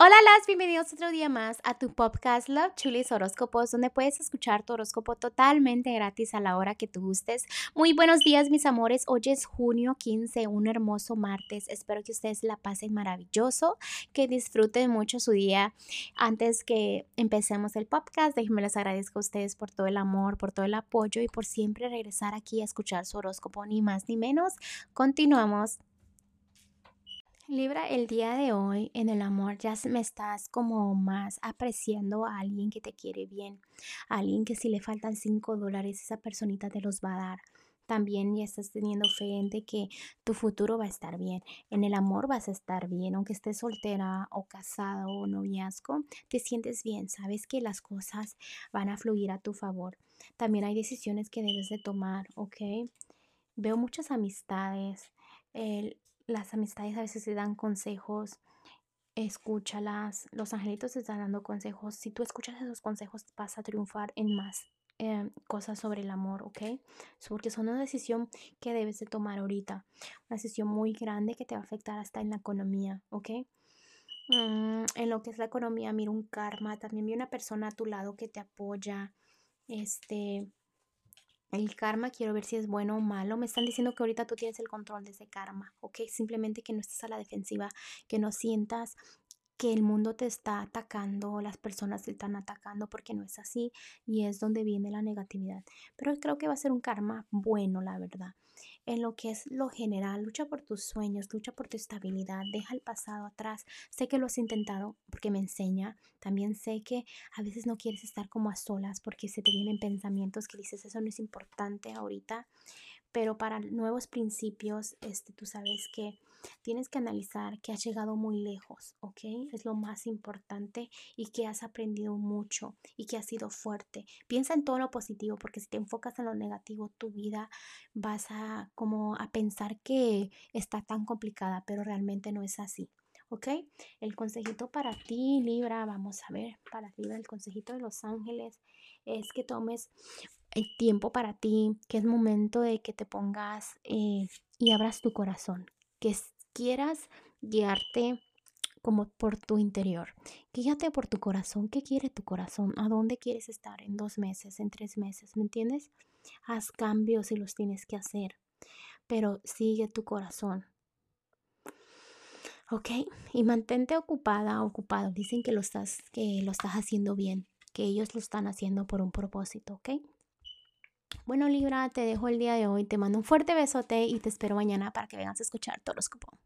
Hola, las bienvenidos otro día más a tu podcast Love Chulis Horóscopos, donde puedes escuchar tu horóscopo totalmente gratis a la hora que tú gustes. Muy buenos días, mis amores. Hoy es junio 15, un hermoso martes. Espero que ustedes la pasen maravilloso, que disfruten mucho su día. Antes que empecemos el podcast, déjenme les agradezco a ustedes por todo el amor, por todo el apoyo y por siempre regresar aquí a escuchar su horóscopo, ni más ni menos. Continuamos. Libra, el día de hoy en el amor ya me estás como más apreciando a alguien que te quiere bien, a alguien que si le faltan 5 dólares esa personita te los va a dar. También ya estás teniendo fe en que tu futuro va a estar bien. En el amor vas a estar bien, aunque estés soltera o casada o noviazgo, te sientes bien, sabes que las cosas van a fluir a tu favor. También hay decisiones que debes de tomar, ¿ok? Veo muchas amistades. El, las amistades a veces te dan consejos, escúchalas. Los angelitos te están dando consejos. Si tú escuchas esos consejos, vas a triunfar en más em, cosas sobre el amor, ¿ok? Porque son una decisión que debes de tomar ahorita. Una decisión muy grande que te va a afectar hasta en la economía, ¿ok? Mm, en lo que es la economía, mira un karma. También vi una persona a tu lado que te apoya. Este, el karma, quiero ver si es bueno o malo. Me están diciendo que ahorita tú tienes el control de ese karma, ¿ok? Simplemente que no estés a la defensiva, que no sientas que el mundo te está atacando, las personas te están atacando porque no es así y es donde viene la negatividad. Pero creo que va a ser un karma bueno, la verdad en lo que es lo general, lucha por tus sueños, lucha por tu estabilidad, deja el pasado atrás. Sé que lo has intentado porque me enseña, también sé que a veces no quieres estar como a solas porque se te vienen pensamientos que dices eso no es importante ahorita, pero para nuevos principios, este, tú sabes que tienes que analizar que has llegado muy lejos, ¿ok? Es lo más importante y que has aprendido mucho y que has sido fuerte. Piensa en todo lo positivo porque si te enfocas en lo negativo, tu vida vas a como a pensar que está tan complicada, pero realmente no es así. ¿ok? El consejito para ti, Libra, vamos a ver, para Libra, el consejito de los ángeles es que tomes el tiempo para ti, que es momento de que te pongas eh, y abras tu corazón, que quieras guiarte como por tu interior. Guíate por tu corazón. ¿Qué quiere tu corazón? ¿A dónde quieres estar en dos meses, en tres meses? ¿Me entiendes? Haz cambios si los tienes que hacer, pero sigue tu corazón. ¿Ok? Y mantente ocupada, ocupado. Dicen que lo estás, que lo estás haciendo bien, que ellos lo están haciendo por un propósito, ¿ok? Bueno, Libra, te dejo el día de hoy. Te mando un fuerte besote y te espero mañana para que vengas a escuchar tu horóscopo.